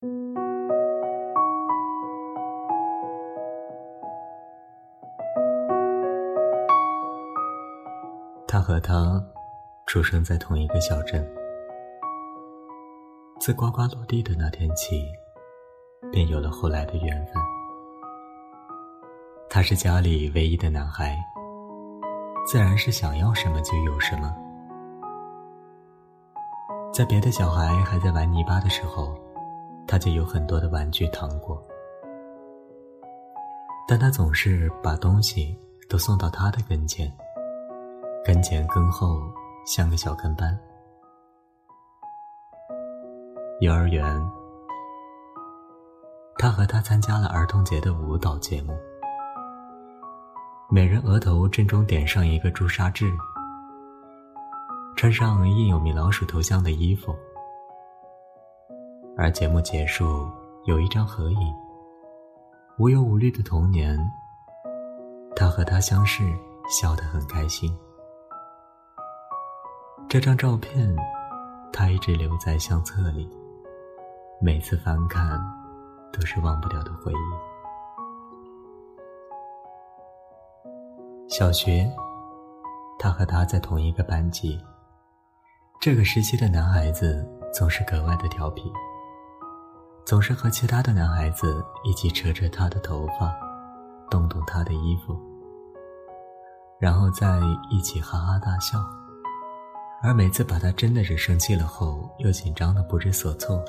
他和他出生在同一个小镇，自呱呱落地的那天起，便有了后来的缘分。他是家里唯一的男孩，自然是想要什么就有什么。在别的小孩还在玩泥巴的时候，他就有很多的玩具糖果，但他总是把东西都送到他的跟前。跟前跟后像个小跟班。幼儿园，他和他参加了儿童节的舞蹈节目，每人额头正中点上一个朱砂痣，穿上印有米老鼠头像的衣服。而节目结束，有一张合影，无忧无虑的童年。他和他相视，笑得很开心。这张照片，他一直留在相册里。每次翻看，都是忘不掉的回忆。小学，他和他在同一个班级。这个时期的男孩子总是格外的调皮，总是和其他的男孩子一起扯扯她的头发，动动她的衣服，然后再一起哈哈大笑。而每次把他真的是生气了后，又紧张的不知所措，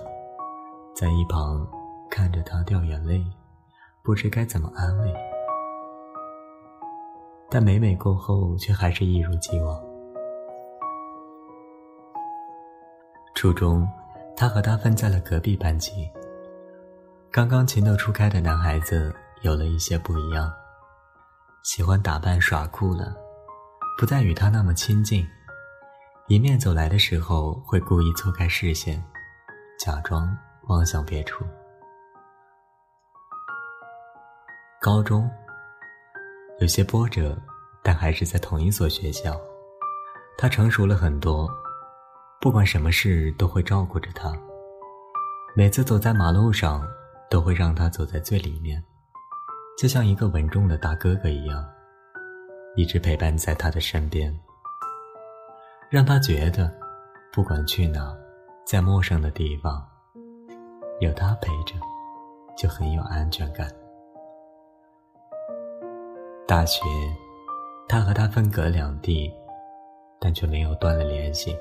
在一旁看着他掉眼泪，不知该怎么安慰。但每每过后，却还是一如既往。初中，他和他分在了隔壁班级。刚刚情窦初开的男孩子有了一些不一样，喜欢打扮耍酷了，不再与他那么亲近。迎面走来的时候，会故意错开视线，假装望向别处。高中有些波折，但还是在同一所学校。他成熟了很多，不管什么事都会照顾着他。每次走在马路上，都会让他走在最里面，就像一个稳重的大哥哥一样，一直陪伴在他的身边。让他觉得，不管去哪，在陌生的地方，有他陪着，就很有安全感。大学，他和他分隔两地，但却没有断了联系。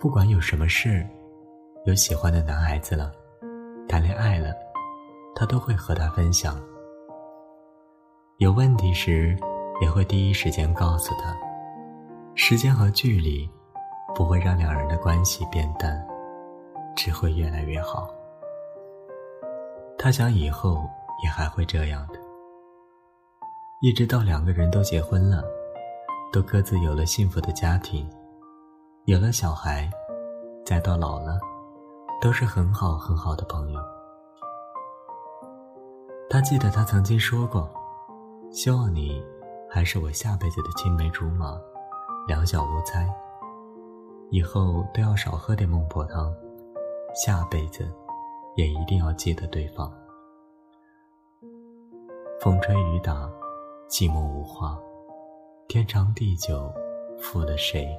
不管有什么事，有喜欢的男孩子了，谈恋爱了，他都会和他分享。有问题时，也会第一时间告诉他。时间和距离不会让两人的关系变淡，只会越来越好。他想以后也还会这样的，一直到两个人都结婚了，都各自有了幸福的家庭，有了小孩，再到老了，都是很好很好的朋友。他记得他曾经说过：“希望你还是我下辈子的青梅竹马。”两小无猜，以后都要少喝点孟婆汤，下辈子也一定要记得对方。风吹雨打，寂寞无话，天长地久，负了谁？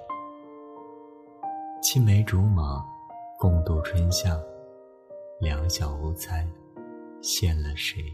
青梅竹马，共度春夏，两小无猜，羡了谁？